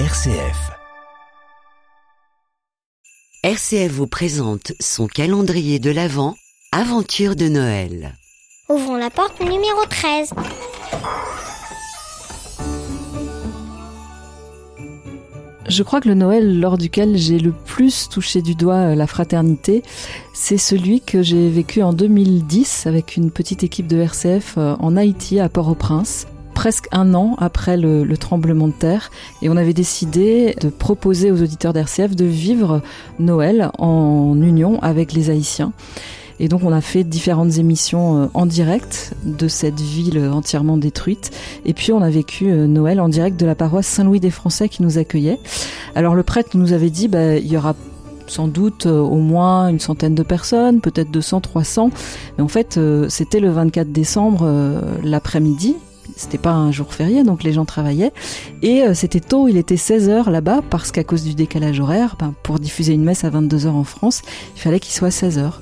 RCF. RCF vous présente son calendrier de l'Avent, Aventure de Noël. Ouvrons la porte numéro 13. Je crois que le Noël lors duquel j'ai le plus touché du doigt euh, la fraternité, c'est celui que j'ai vécu en 2010 avec une petite équipe de RCF euh, en Haïti à Port-au-Prince presque un an après le, le, tremblement de terre et on avait décidé de proposer aux auditeurs d'RCF de vivre Noël en union avec les Haïtiens. Et donc on a fait différentes émissions euh, en direct de cette ville entièrement détruite. Et puis on a vécu euh, Noël en direct de la paroisse Saint-Louis des Français qui nous accueillait. Alors le prêtre nous avait dit, bah, il y aura sans doute euh, au moins une centaine de personnes, peut-être 200, 300. Mais en fait, c'était le 24 décembre l'après-midi c'était pas un jour férié, donc les gens travaillaient. Et euh, c'était tôt, il était 16h là-bas, parce qu'à cause du décalage horaire, ben, pour diffuser une messe à 22h en France, il fallait qu'il soit 16h.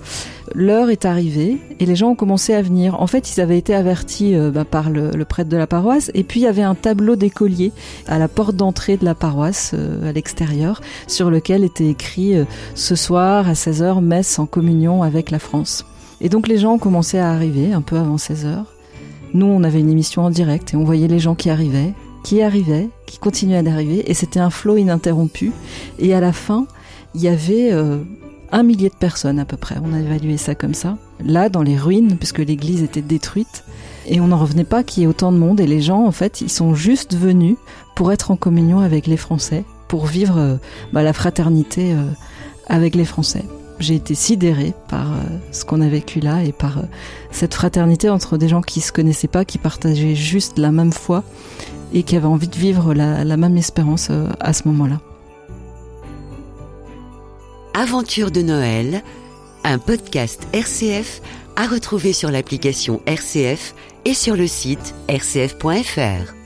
L'heure est arrivée et les gens ont commencé à venir. En fait, ils avaient été avertis euh, ben, par le, prêtre de la paroisse et puis il y avait un tableau d'écolier à la porte d'entrée de la paroisse, euh, à l'extérieur, sur lequel était écrit Ce soir à 16h, messe en communion avec la France. Et donc les gens ont commencé à arriver un peu avant 16h. Nous, on avait une émission en direct et on voyait les gens qui arrivaient, qui arrivaient, qui continuaient d'arriver, et c'était un flot ininterrompu. Et à la fin, il y avait euh, un millier de personnes à peu près. On a évalué ça comme ça. Là, dans les ruines, puisque l'église était détruite, et on n'en revenait pas qu'il y ait autant de monde. Et les gens, en fait, ils sont juste venus pour être en communion avec les Français, pour vivre euh, bah, la fraternité euh, avec les Français j'ai été sidérée par euh, ce qu'on a vécu là et par euh, cette fraternité entre des gens qui se connaissaient pas, qui partageaient juste la même foi et qui avaient envie de vivre la, même espérance euh, à ce moment-là. Aventure de Noël, un podcast RCF à retrouver sur l'application RCF et sur le site rcf.fr.